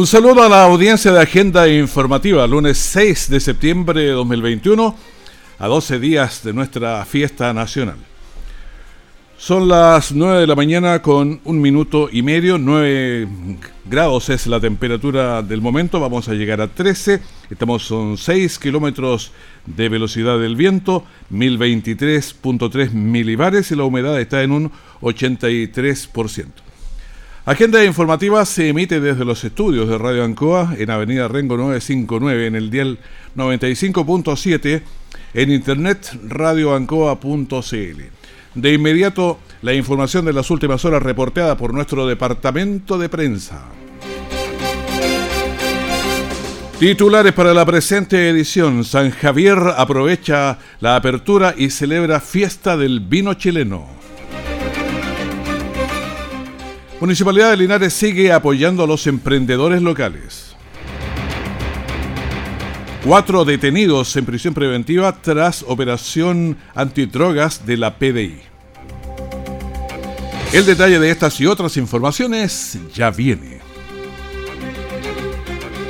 Un saludo a la audiencia de Agenda Informativa, lunes 6 de septiembre de 2021, a 12 días de nuestra fiesta nacional. Son las 9 de la mañana con un minuto y medio, 9 grados es la temperatura del momento, vamos a llegar a 13, estamos son 6 kilómetros de velocidad del viento, 1023.3 milibares y la humedad está en un 83%. Agenda informativa se emite desde los estudios de Radio Ancoa en Avenida Rengo 959 en el dial 95.7 en internet radioancoa.cl. De inmediato la información de las últimas horas reporteada por nuestro departamento de prensa. Titulares para la presente edición. San Javier aprovecha la apertura y celebra fiesta del vino chileno. Municipalidad de Linares sigue apoyando a los emprendedores locales. Cuatro detenidos en prisión preventiva tras operación antidrogas de la PDI. El detalle de estas y otras informaciones ya viene.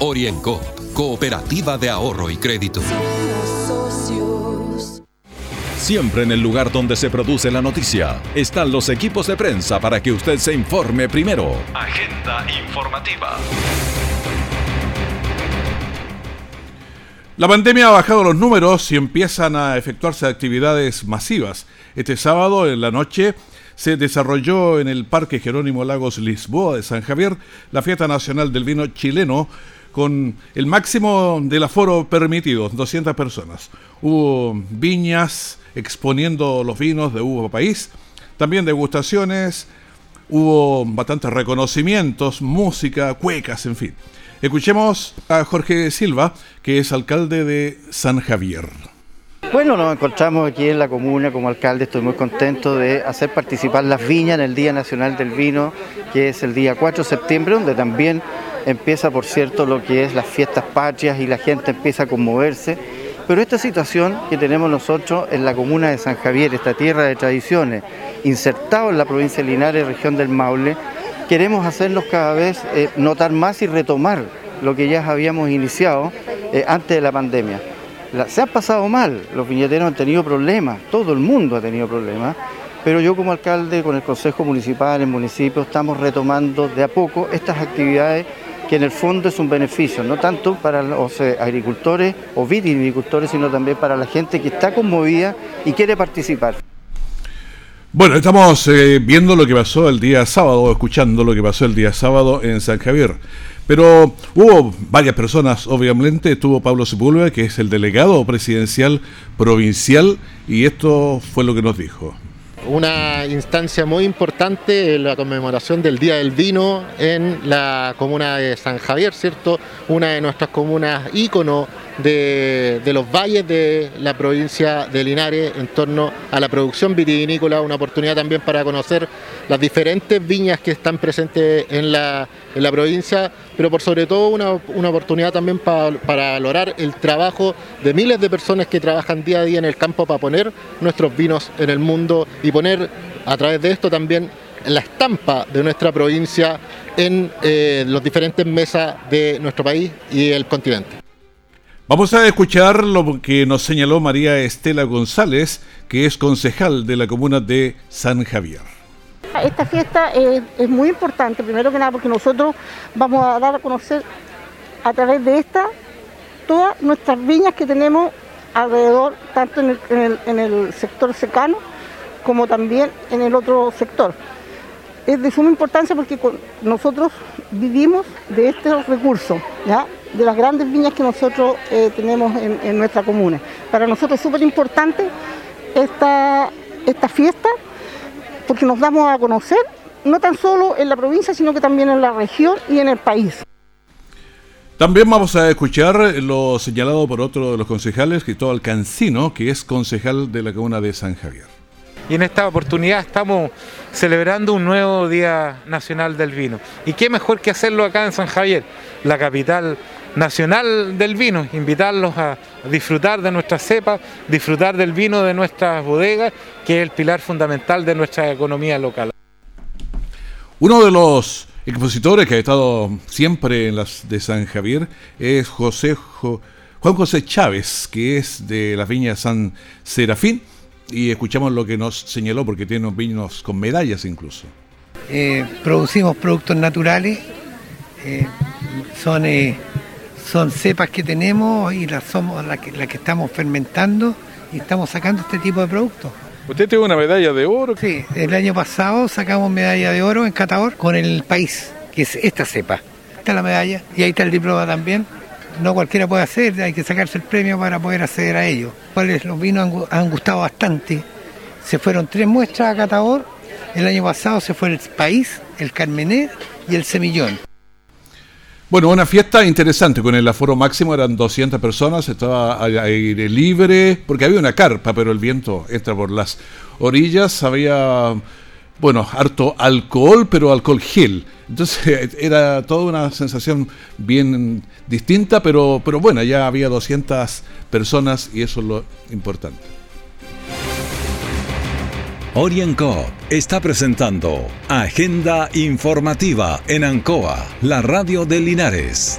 Oriencop Cooperativa de Ahorro y Crédito. Siempre en el lugar donde se produce la noticia están los equipos de prensa para que usted se informe primero. Agenda informativa. La pandemia ha bajado los números y empiezan a efectuarse actividades masivas. Este sábado en la noche se desarrolló en el Parque Jerónimo Lagos Lisboa de San Javier la fiesta nacional del vino chileno con el máximo del aforo permitido, 200 personas. Hubo viñas exponiendo los vinos de uva país, también degustaciones, hubo bastantes reconocimientos, música, cuecas, en fin. Escuchemos a Jorge Silva, que es alcalde de San Javier. Bueno, nos encontramos aquí en la comuna como alcalde, estoy muy contento de hacer participar las viñas en el Día Nacional del Vino, que es el día 4 de septiembre, donde también empieza, por cierto, lo que es las fiestas patrias y la gente empieza a conmoverse. Pero esta situación que tenemos nosotros en la comuna de San Javier, esta tierra de tradiciones, insertado en la provincia de Linares, región del Maule, queremos hacernos cada vez eh, notar más y retomar lo que ya habíamos iniciado eh, antes de la pandemia. se ha pasado mal, los viñeteros han tenido problemas, todo el mundo ha tenido problemas, pero yo como alcalde, con el Consejo Municipal, el municipio, estamos retomando de a poco estas actividades que en el fondo es un beneficio, no tanto para los eh, agricultores o viticultores, sino también para la gente que está conmovida y quiere participar. Bueno, estamos eh, viendo lo que pasó el día sábado, escuchando lo que pasó el día sábado en San Javier. Pero hubo varias personas, obviamente, estuvo Pablo Sepúlveda, que es el delegado presidencial provincial, y esto fue lo que nos dijo una instancia muy importante, la conmemoración del Día del Vino en la comuna de San Javier, ¿cierto? Una de nuestras comunas ícono de, los valles de la provincia de Linares en torno a la producción vitivinícola, una oportunidad también para conocer las diferentes viñas que están presentes en la, provincia, pero por sobre todo una, oportunidad también para, para valorar el trabajo de miles de personas que trabajan día a día en el campo para poner nuestros vinos en el mundo y poner a través de esto también la estampa de nuestra provincia en eh, las diferentes mesas de nuestro país y el continente. Vamos a escuchar lo que nos señaló María Estela González, que es concejal de la comuna de San Javier. Esta fiesta es, muy importante, primero que nada porque nosotros vamos a dar a conocer a través de esta todas nuestras viñas que tenemos alrededor, tanto en el, sector secano como también en el otro sector. Es de suma importancia porque nosotros vivimos de estos recursos, ¿ya? De las grandes viñas que nosotros eh, tenemos en, nuestra comuna. Para nosotros es súper importante esta, esta fiesta porque nos damos a conocer no tan solo en la provincia, sino que también en la región y en el país. También vamos a escuchar lo señalado por otro de los concejales, Cristóbal Cancino, que es concejal de la comuna de San Javier y en esta oportunidad estamos celebrando un nuevo Día Nacional del Vino. Y qué mejor que hacerlo acá en San Javier, la capital nacional del vino, invitarlos a disfrutar de nuestras cepas, disfrutar del vino de nuestras bodegas, que es el pilar fundamental de nuestra economía local. Uno de los expositores que ha estado siempre en las de San Javier es José Juan José Chávez, que es de las viñas San Serafín y escuchamos lo que nos señaló, porque tiene unos vinos con medallas incluso. Eh, producimos productos naturales, eh, son, eh, son cepas que tenemos y las somos las que, que estamos fermentando y estamos sacando este tipo de productos. ¿Usted tiene una medalla de oro? Sí, el año pasado sacamos medalla de oro en Catador con el país, que es esta cepa. Está la medalla y ahí está el diploma también no cualquiera puede hacer, hay que sacarse el premio para poder acceder a ello. Los vinos han, gustado bastante. Se fueron tres muestras a Catador. El año pasado se fue el País, el Carmener y el Semillón. Bueno, una fiesta interesante, con el aforo máximo eran 200 personas, estaba al aire libre, porque había una carpa, pero el viento entra por las orillas, había bueno, harto alcohol, pero alcohol gel. Entonces era toda una sensación bien distinta, pero, pero bueno, ya había 200 personas y eso es lo importante. Orienco está presentando Agenda Informativa en Ancoa, la radio de Linares.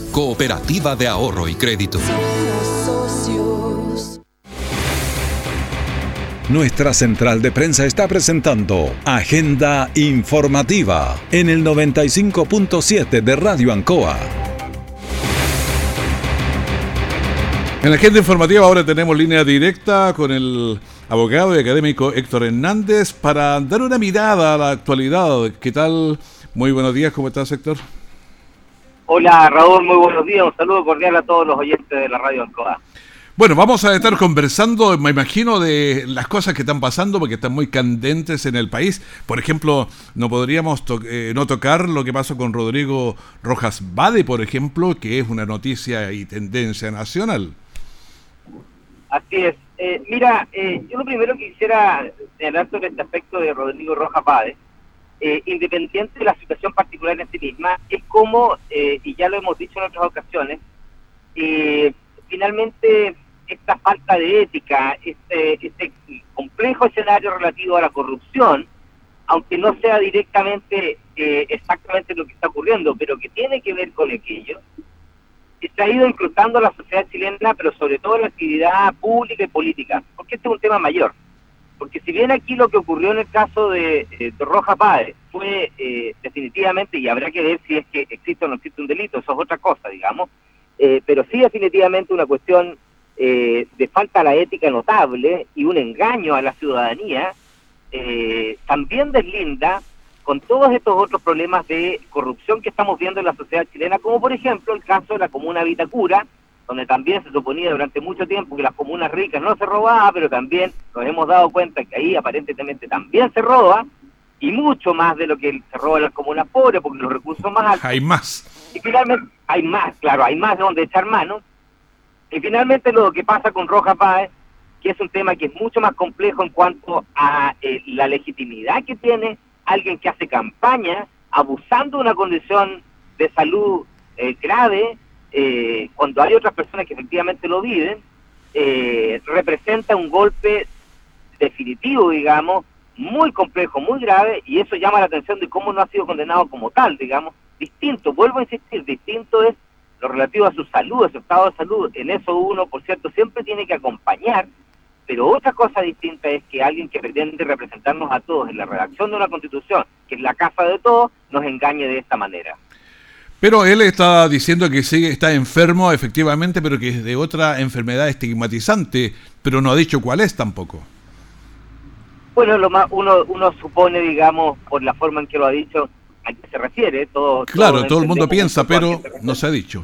Cooperativa de Ahorro y Crédito. Nuestra central de prensa está presentando Agenda Informativa en el 95.7 de Radio Ancoa. En la agenda informativa ahora tenemos línea directa con el abogado y académico Héctor Hernández para dar una mirada a la actualidad. ¿Qué tal? Muy buenos días, ¿cómo estás Héctor? Hola Raúl, muy buenos días. Un saludo cordial a todos los oyentes de la radio Ancoa. Bueno, vamos a estar conversando, me imagino, de las cosas que están pasando porque están muy candentes en el país. Por ejemplo, no podríamos eh, no tocar lo que pasó con Rodrigo Rojas Bade, por ejemplo, que es una noticia y tendencia nacional. Así es. Eh, mira, eh, yo lo primero que quisiera señalar sobre este aspecto de Rodrigo Rojas Bade eh, independiente de la situación particular en sí misma, es como, eh, y ya lo hemos dicho en otras ocasiones, eh, finalmente esta falta de ética, este, este complejo escenario relativo a la corrupción, aunque no sea directamente exactamente lo que está ocurriendo, pero que tiene que ver con aquello, se ha ido incrustando a la sociedad chilena, pero sobre todo la actividad pública y política, porque este es un tema mayor. Porque si bien aquí lo que ocurrió en el caso de, eh, Roja Páez fue eh, definitivamente, y habrá que ver si es que existe o no existe un delito, eso es otra cosa, digamos, eh, pero sí definitivamente una cuestión de falta a la ética notable y un engaño a la ciudadanía, también deslinda con todos estos otros problemas de corrupción que estamos viendo en la sociedad chilena, como por ejemplo el caso de la comuna Vitacura, donde también se suponía durante mucho tiempo que las comunas ricas no se robaban, pero también nos hemos dado cuenta que ahí aparentemente también se roba, y mucho más de lo que se roba en las comunas pobres, porque los recursos más altos. Hay más. Y finalmente, hay más, claro, hay más de donde echar mano. Y finalmente lo que pasa con Roja Páez, que es un tema que es mucho más complejo en cuanto a eh, la legitimidad que tiene alguien que hace campaña abusando de una condición de salud eh, grave eh, cuando hay otras personas que efectivamente lo viven, eh, representa un golpe definitivo, digamos, muy complejo, muy grave, y eso llama la atención de cómo no ha sido condenado como tal, digamos, distinto, vuelvo a insistir, distinto es lo relativo a su salud, a su estado de salud, en eso uno, por cierto, siempre tiene que acompañar, pero otra cosa distinta es que alguien que pretende representarnos a todos en la redacción de una constitución, que es la casa de todos, nos engañe de esta manera. Pero él está diciendo que sí, está enfermo, efectivamente, pero que es de otra enfermedad estigmatizante, pero no ha dicho cuál es tampoco. Bueno, lo más, uno, uno supone, digamos, por la forma en que lo ha dicho, a qué se refiere. Todo, claro, todo, el mundo piensa, pero no se ha dicho.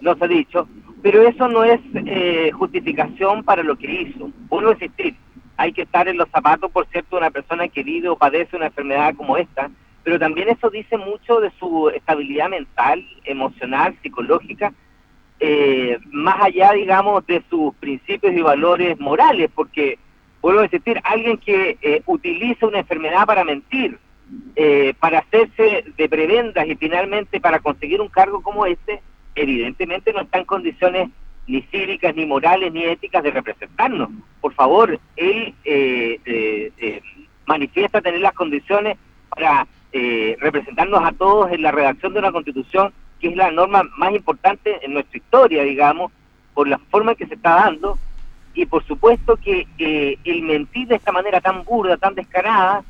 No se ha dicho. Pero eso no es eh, justificación para lo que hizo. Uno insistir, hay que estar en los zapatos, por cierto, de una persona que vive o padece una enfermedad como esta, pero también eso dice mucho de su estabilidad mental, emocional, psicológica, eh, más allá, digamos, de sus principios y valores morales, porque, vuelvo a insistir, alguien que eh, utiliza una enfermedad para mentir, eh, para hacerse de prebendas y finalmente para conseguir un cargo como este, evidentemente no está en condiciones ni cívicas, ni morales, ni éticas de representarnos. Por favor, él eh, eh, manifiesta tener las condiciones para representarnos a todos en la redacción de una constitución que es la norma más importante en nuestra historia, digamos, por la forma en que se está dando y por supuesto que el mentir de esta manera tan burda, tan descarada,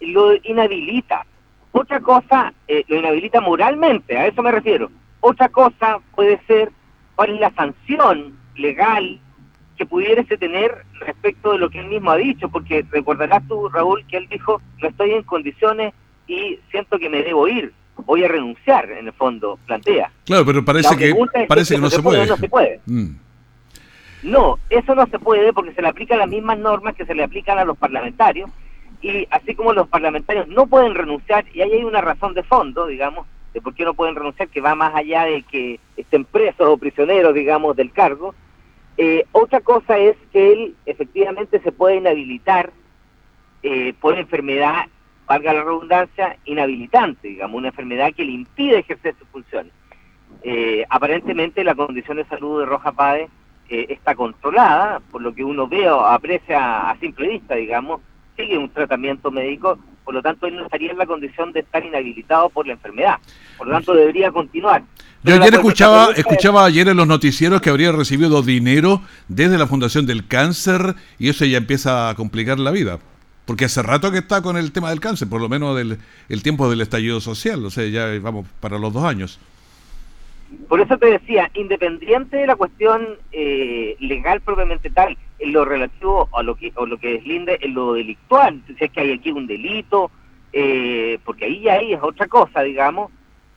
lo inhabilita. Otra cosa, eh, lo inhabilita moralmente, a eso me refiero. Otra cosa puede ser cuál es la sanción legal que pudiese tener respecto de lo que él mismo ha dicho, porque recordarás tú, Raúl, que él dijo, no estoy en condiciones y siento que me debo ir, voy a renunciar, en el fondo, plantea. Claro, pero parece que, parece que, no, se puede. No se puede. Mm. No, eso no se puede porque se le aplican las mismas normas que se le aplican a los parlamentarios y así como los parlamentarios no pueden renunciar, y ahí hay una razón de fondo, digamos, de por qué no pueden renunciar, que va más allá de que estén presos o prisioneros, digamos, del cargo, eh, otra cosa es que él efectivamente se puede inhabilitar eh, por enfermedad, valga la redundancia, inhabilitante, digamos, una enfermedad que le impide ejercer sus funciones. Eh, aparentemente la condición de salud de Roja Páez está controlada, por lo que uno ve o aprecia a simple vista, digamos, sigue un tratamiento médico, por lo tanto él no estaría en la condición de estar inhabilitado por la enfermedad. Por lo tanto debería continuar. Yo ayer escuchaba, escuchaba ayer en los noticieros que habría recibido dinero desde la Fundación del Cáncer y eso ya empieza a complicar la vida. Porque hace rato que está con el tema del cáncer, por lo menos del el tiempo del estallido social, o sea, ya vamos para los dos años. Por eso te decía, independiente de la cuestión eh, legal propiamente tal, en lo relativo a lo que, o lo que deslinde en lo delictual, si es que hay aquí un delito, eh, porque ahí ahí es otra cosa, digamos,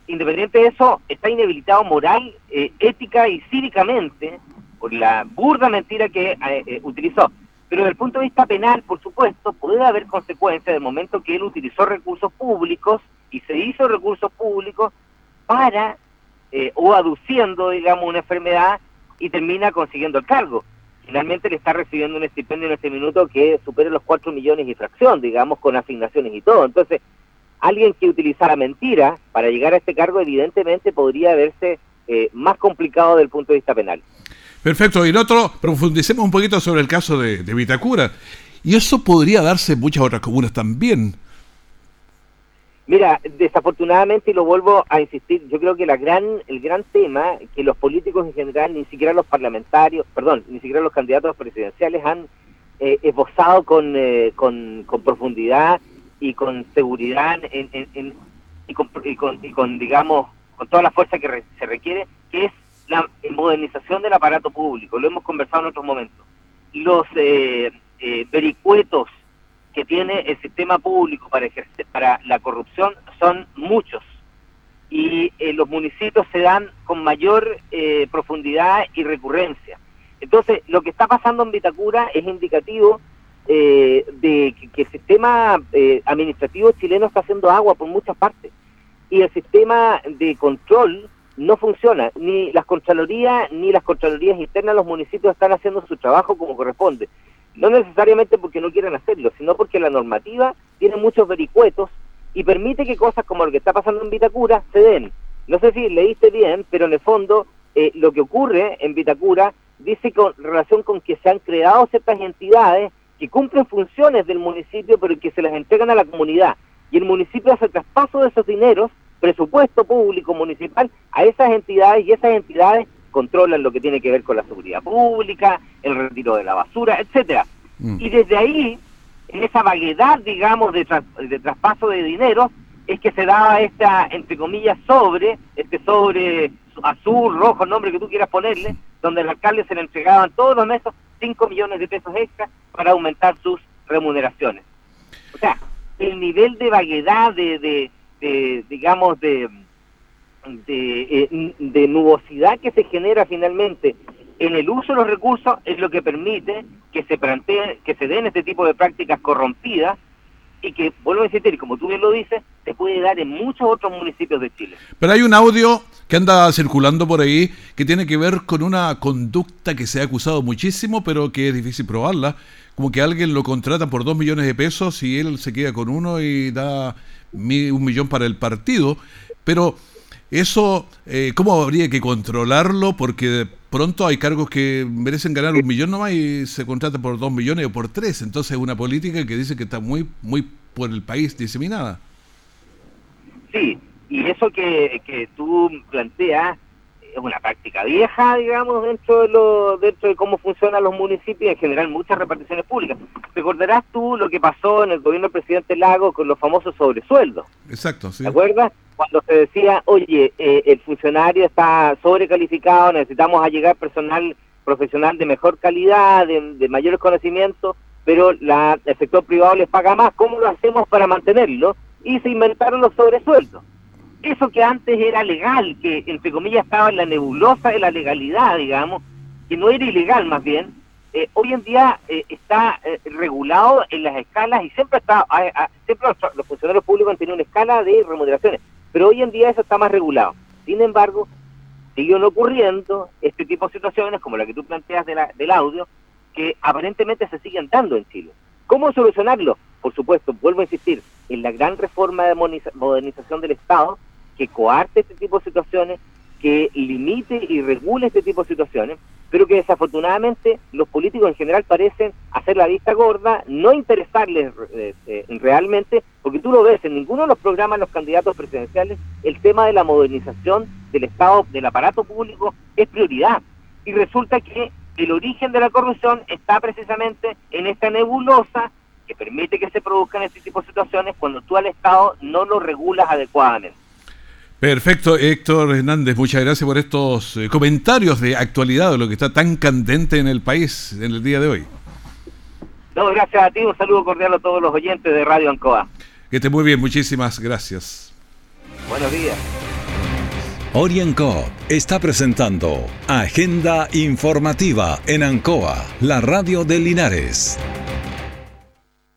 independiente de eso, está inhabilitado moral, eh, ética y cívicamente por la burda mentira que utilizó. Pero desde el punto de vista penal, por supuesto, puede haber consecuencias del momento que él utilizó recursos públicos y se hizo recursos públicos para eh, o aduciendo, digamos, una enfermedad y termina consiguiendo el cargo. Finalmente le está recibiendo un estipendio en este minuto que supera los 4 millones y fracción, digamos, con asignaciones y todo. Entonces, alguien que utilizara mentira para llegar a este cargo, evidentemente podría verse eh, más complicado desde el punto de vista penal. Perfecto. Y en otro, profundicemos un poquito sobre el caso de, Vitacura. Y eso podría darse en muchas otras comunas también. Mira, desafortunadamente, y lo vuelvo a insistir, yo creo que la gran, el gran tema que los políticos en general, ni siquiera los parlamentarios, perdón, ni siquiera los candidatos presidenciales han eh, esbozado con, eh, con, con, profundidad y con seguridad en, y, con, y, con, y, con, digamos, con toda la fuerza que se requiere, que es la modernización del aparato público. Lo hemos conversado en otros momentos. Los eh, eh vericuetos que tiene el sistema público para ejercer para la corrupción son muchos y eh, los municipios se dan con mayor eh, profundidad y recurrencia. Entonces, lo que está pasando en Vitacura es indicativo de que, el sistema administrativo chileno está haciendo agua por muchas partes y el sistema de control no funciona. Ni las contralorías ni las contralorías internas de los municipios están haciendo su trabajo como corresponde. No necesariamente porque no quieran hacerlo, sino porque la normativa tiene muchos vericuetos y permite que cosas como lo que está pasando en Vitacura se den. No sé si leíste bien, pero en el fondo eh, lo que ocurre en Vitacura dice con relación con que se han creado ciertas entidades que cumplen funciones del municipio, pero que se las entregan a la comunidad. Y el municipio hace traspaso de esos dineros, presupuesto público municipal, a esas entidades y esas entidades controlan lo que tiene que ver con la seguridad pública, el retiro de la basura, etcétera. Mm. Y desde ahí, en esa vaguedad, digamos, de, de traspaso de dinero, es que se daba esta, entre comillas, sobre, este sobre azul, rojo, el nombre que tú quieras ponerle, donde al alcalde se le entregaban todos los meses 5 millones de pesos extra para aumentar sus remuneraciones. O sea, el nivel de vaguedad, de, de, digamos, de, de, de nubosidad que se genera finalmente en el uso de los recursos es lo que permite que se planteen, que se den este tipo de prácticas corrompidas y que, vuelvo a insistir, como tú bien lo dices, se puede dar en muchos otros municipios de Chile. Pero hay un audio que anda circulando por ahí que tiene que ver con una conducta que se ha acusado muchísimo, pero que es difícil probarla. Como que alguien lo contrata por dos millones de pesos y él se queda con uno y da un millón para el partido. Pero eso, eh, ¿cómo habría que controlarlo? Porque de pronto hay cargos que merecen ganar un millón nomás y se contrata por dos millones o por tres. Entonces es una política que dice que está muy, muy por el país diseminada. Sí, y eso que, que tú planteas es una práctica vieja, digamos, dentro de lo, dentro de cómo funcionan los municipios, en general muchas reparticiones públicas. Recordarás tú lo que pasó en el gobierno del presidente Lago con los famosos sobresueldos. Exacto, sí. ¿Te acuerdas? Cuando se decía, oye, eh, el funcionario está sobrecalificado, necesitamos allegar personal profesional de mejor calidad, de, de mayores conocimientos, pero la, el sector privado les paga más, ¿cómo lo hacemos para mantenerlo? Y se inventaron los sobresueldos eso que antes era legal, que entre comillas estaba en la nebulosa de la legalidad, digamos, que no era ilegal más bien, eh, hoy en día eh, está eh, regulado en las escalas y siempre está, siempre los, funcionarios públicos han tenido una escala de remuneraciones, pero hoy en día eso está más regulado. Sin embargo, siguen ocurriendo este tipo de situaciones como la que tú planteas de la, del audio, que aparentemente se siguen dando en Chile. ¿Cómo solucionarlo? Por supuesto, vuelvo a insistir, en la gran reforma de modernización del Estado, que coarte este tipo de situaciones, que limite y regule este tipo de situaciones, pero que desafortunadamente los políticos en general parecen hacer la vista gorda, no interesarles eh, eh, realmente, porque tú lo ves, en ninguno de los programas de los candidatos presidenciales, el tema de la modernización del Estado, del aparato público, es prioridad. Y resulta que el origen de la corrupción está precisamente en esta nebulosa que permite que se produzcan este tipo de situaciones cuando tú al Estado no lo regulas adecuadamente. Perfecto, Héctor Hernández, muchas gracias por estos eh, comentarios de actualidad de lo que está tan candente en el país en el día de hoy. No, gracias a ti, un saludo cordial a todos los oyentes de Radio Ancoa. Que esté muy bien, muchísimas gracias. Buenos días. Orienco está presentando Agenda Informativa en Ancoa, la radio de Linares.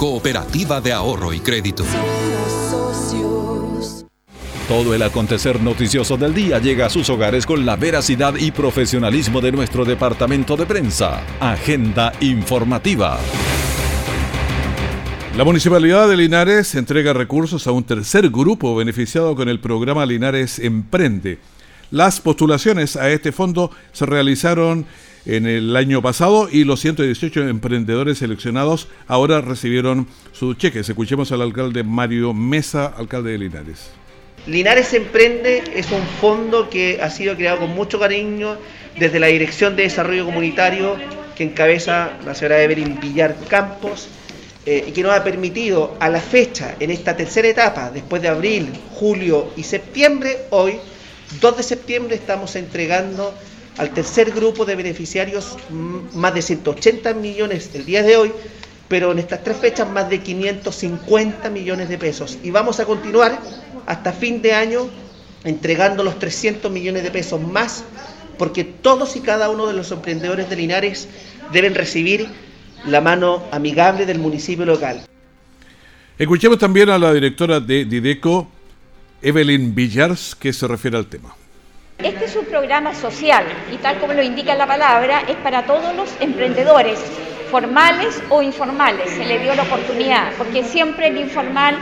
Cooperativa de Ahorro y Crédito. Todo el acontecer noticioso del día llega a sus hogares con la veracidad y profesionalismo de nuestro departamento de prensa. Agenda informativa. La Municipalidad de Linares entrega recursos a un tercer grupo beneficiado con el programa Linares Emprende. Las postulaciones a este fondo se realizaron en el año pasado y los 118 emprendedores seleccionados ahora recibieron sus cheques. Escuchemos al alcalde Mario Mesa, alcalde de Linares. Linares Emprende es un fondo que ha sido creado con mucho cariño desde la Dirección de Desarrollo Comunitario que encabeza la señora Evelyn Villar Campos eh, y que nos ha permitido a la fecha, en esta tercera etapa, después de abril, julio y septiembre, hoy, 2 de septiembre, estamos entregando al tercer grupo de beneficiarios más de 180 millones el día de hoy, pero en estas tres fechas más de 550 millones de pesos. Y vamos a continuar hasta fin de año entregando los 300 millones de pesos más porque todos y cada uno de los emprendedores de Linares deben recibir la mano amigable del municipio local. Escuchemos también a la directora de Dideco, Evelyn Villars, que se refiere al tema. Este es un programa social y tal como lo indica la palabra, es para todos los emprendedores, formales o informales. Se le dio la oportunidad, porque siempre el informal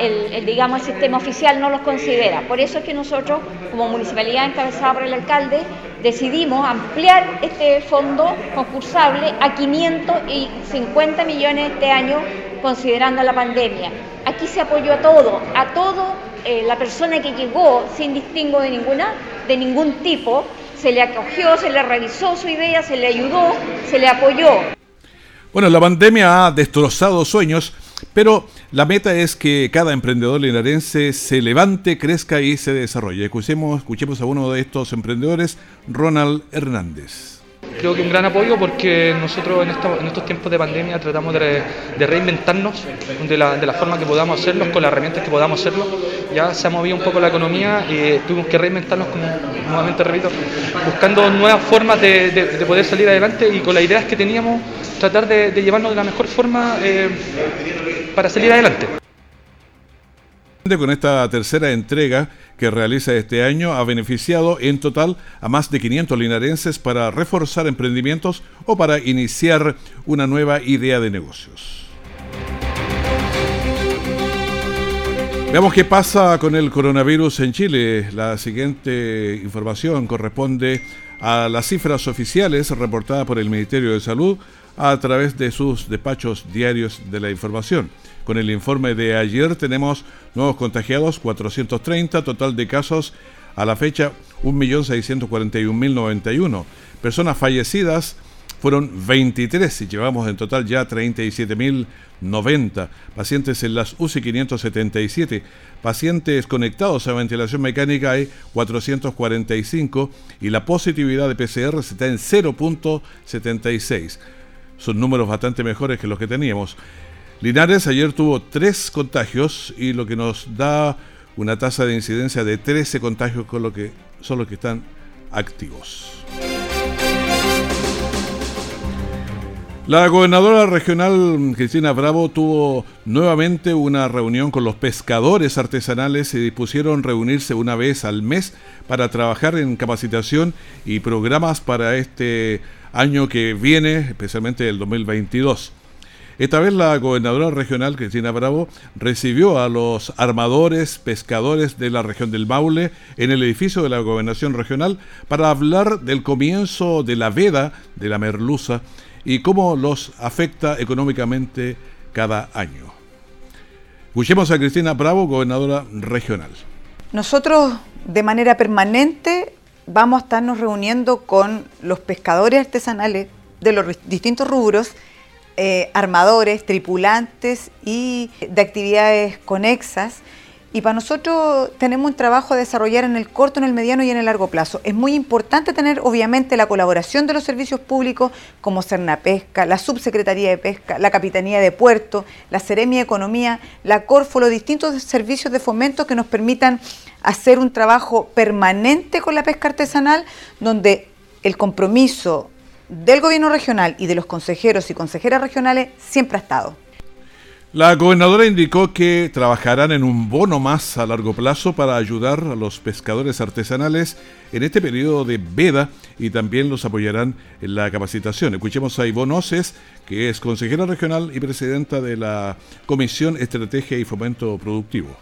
el, digamos, el sistema oficial no los considera. Por eso es que nosotros, como municipalidad encabezada por el alcalde, decidimos ampliar este fondo concursable a 550 millones este año, considerando la pandemia. Aquí se apoyó a todo, a todo eh, la persona que llegó sin distingo de ninguna, de ningún tipo, se le acogió, se le revisó su idea, se le ayudó, se le apoyó. Bueno, la pandemia ha destrozado sueños pero la meta es que cada emprendedor linarense se levante, crezca y se desarrolle. Escuchemos, escuchemos a uno de estos emprendedores, Ronald Hernández. Creo que un gran apoyo porque nosotros en, estos tiempos de pandemia tratamos de, reinventarnos de la, forma que podamos hacerlo, con las herramientas que podamos hacerlo. Ya se ha movido un poco la economía y tuvimos que reinventarnos, como nuevamente repito, buscando nuevas formas de, poder salir adelante y con las ideas que teníamos tratar de, llevarnos de la mejor forma eh, para salir adelante. Con esta tercera entrega que realiza este año ha beneficiado en total a más de 500 linarenses para reforzar emprendimientos o para iniciar una nueva idea de negocios. Veamos qué pasa con el coronavirus en Chile. La siguiente información corresponde a las cifras oficiales reportadas por el Ministerio de Salud a través de sus despachos diarios de la información. Con el informe de ayer tenemos nuevos contagiados, 430, total de casos a la fecha 1.641.091. Personas fallecidas fueron 23 y llevamos en total ya 37.090. Pacientes en las UCI 577. Pacientes conectados a ventilación mecánica hay 445 y la positividad de PCR está en 0.76. Son números bastante mejores que los que teníamos. Linares ayer tuvo tres contagios y lo que nos da una tasa de incidencia de 13 contagios con lo que son los que están activos. La gobernadora regional Cristina Bravo tuvo nuevamente una reunión con los pescadores artesanales y dispusieron reunirse una vez al mes para trabajar en capacitación y programas para este año que viene, especialmente el 2022. Esta vez la gobernadora regional, Cristina Bravo, recibió a los armadores, pescadores de la región del Maule en el edificio de la gobernación regional para hablar del comienzo de la veda de la merluza y cómo los afecta económicamente cada año. Escuchemos a Cristina Bravo, gobernadora regional. Nosotros de manera permanente vamos a estarnos reuniendo con los pescadores artesanales de los distintos rubros eh, armadores, tripulantes y de actividades conexas. Y para nosotros tenemos un trabajo a desarrollar en el corto, en el mediano y en el largo plazo. Es muy importante tener, obviamente, la colaboración de los servicios públicos como Cernapesca, la Subsecretaría de Pesca, la Capitanía de Puerto, la Seremia de Economía, la Corfo, los distintos servicios de fomento que nos permitan hacer un trabajo permanente con la pesca artesanal, donde el compromiso del gobierno regional y de los consejeros y consejeras regionales siempre ha estado. La gobernadora indicó que trabajarán en un bono más a largo plazo para ayudar a los pescadores artesanales en este periodo de veda y también los apoyarán en la capacitación. Escuchemos a Ivonne Oces, que es consejera regional y presidenta de la Comisión Estrategia y Fomento Productivo.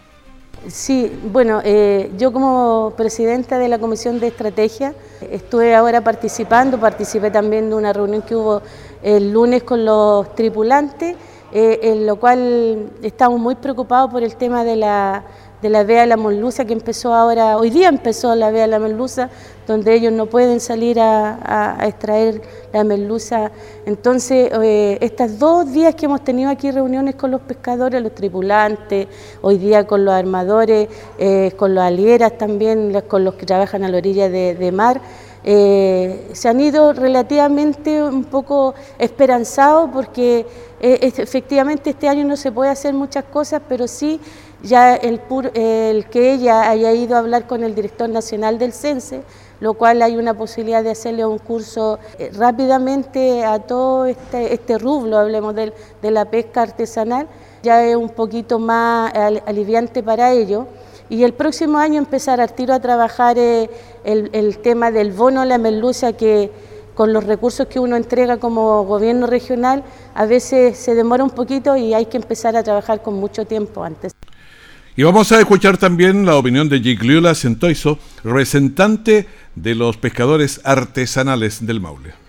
Sí, bueno, eh, yo como presidenta de la Comisión de Estrategia estuve ahora participando, participé también de una reunión que hubo el lunes con los tripulantes, eh, en lo cual estamos muy preocupados por el tema de la de la vea de la merluza que empezó ahora, hoy día empezó la vea de la merluza, donde ellos no pueden salir a, extraer la merluza. Entonces, eh, estos dos días que hemos tenido aquí reuniones con los pescadores, los tripulantes, hoy día con los armadores, eh, con los alieras también, con los que trabajan a la orilla de, mar, eh, se han ido relativamente un poco esperanzados porque efectivamente este año no se puede hacer muchas cosas, pero sí ya el, el, que ella haya ido a hablar con el director nacional del CENSE lo cual hay una posibilidad de hacerle un curso eh, rápidamente a todo este, este rublo, hablemos de, de la pesca artesanal, ya es un poquito más aliviante para ellos. Y el próximo año empezar al tiro a trabajar eh, el, el, tema del bono la merluza que con los recursos que uno entrega como gobierno regional, a veces se demora un poquito y hay que empezar a trabajar con mucho tiempo antes. Y vamos a escuchar también la opinión de Gigliola Centoiso, representante de los pescadores artesanales del Maule.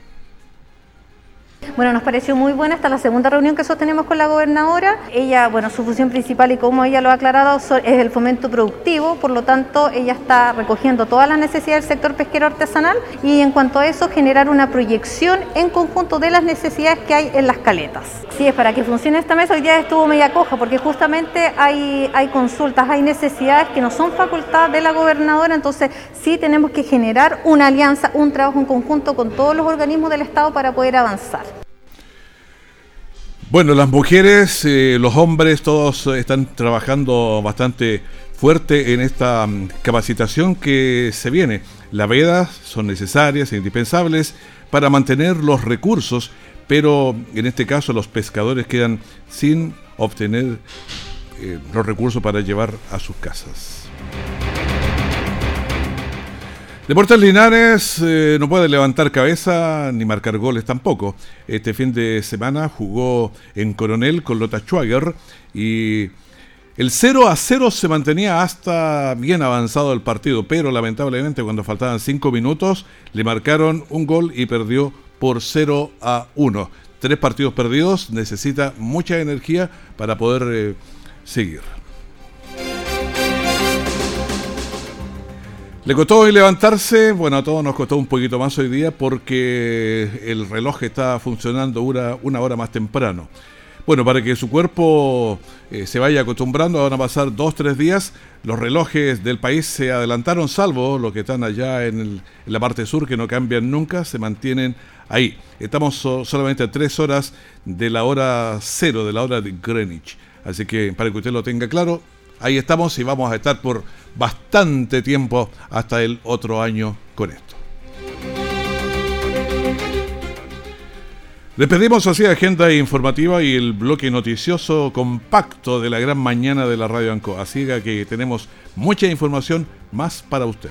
Bueno, nos pareció muy buena esta la segunda reunión que sostenemos con la gobernadora. Ella, bueno, su función principal y como ella lo ha aclarado es el fomento productivo, por lo tanto ella está recogiendo todas las necesidades del sector pesquero artesanal y en cuanto a eso generar una proyección en conjunto de las necesidades que hay en las caletas. Sí, es para que funcione esta mesa, hoy día estuvo media coja porque justamente hay, hay consultas, hay necesidades que no son facultad de la gobernadora, entonces sí tenemos que generar una alianza, un trabajo en conjunto con todos los organismos del Estado para poder avanzar. Bueno, las mujeres, eh, los hombres, todos están trabajando bastante fuerte en esta mm, capacitación que se viene. Las vedas son necesarias e indispensables para mantener los recursos, pero en este caso los pescadores quedan sin obtener eh, los recursos para llevar a sus casas. Deportes Linares eh, no puede levantar cabeza ni marcar goles tampoco. Este fin de semana jugó en Coronel con Lota Schwager y el 0 a 0 se mantenía hasta bien avanzado el partido, pero lamentablemente cuando faltaban 5 minutos le marcaron un gol y perdió por 0 a 1. Tres partidos perdidos, necesita mucha energía para poder eh, seguir. Le costó hoy levantarse, bueno, a todos nos costó un poquito más hoy día porque el reloj está funcionando una, una hora más temprano. Bueno, para que su cuerpo eh, se vaya acostumbrando, van a pasar dos, tres días. Los relojes del país se adelantaron, salvo los que están allá en, la parte sur, que no cambian nunca, se mantienen ahí. Estamos solamente a tres horas de la hora cero, de la hora de Greenwich. Así que para que usted lo tenga claro, ahí estamos y vamos a estar por bastante tiempo hasta el otro año con esto. Despedimos así agenda informativa y el bloque noticioso compacto de la gran mañana de la Radio Anco. Así que tenemos mucha información más para usted.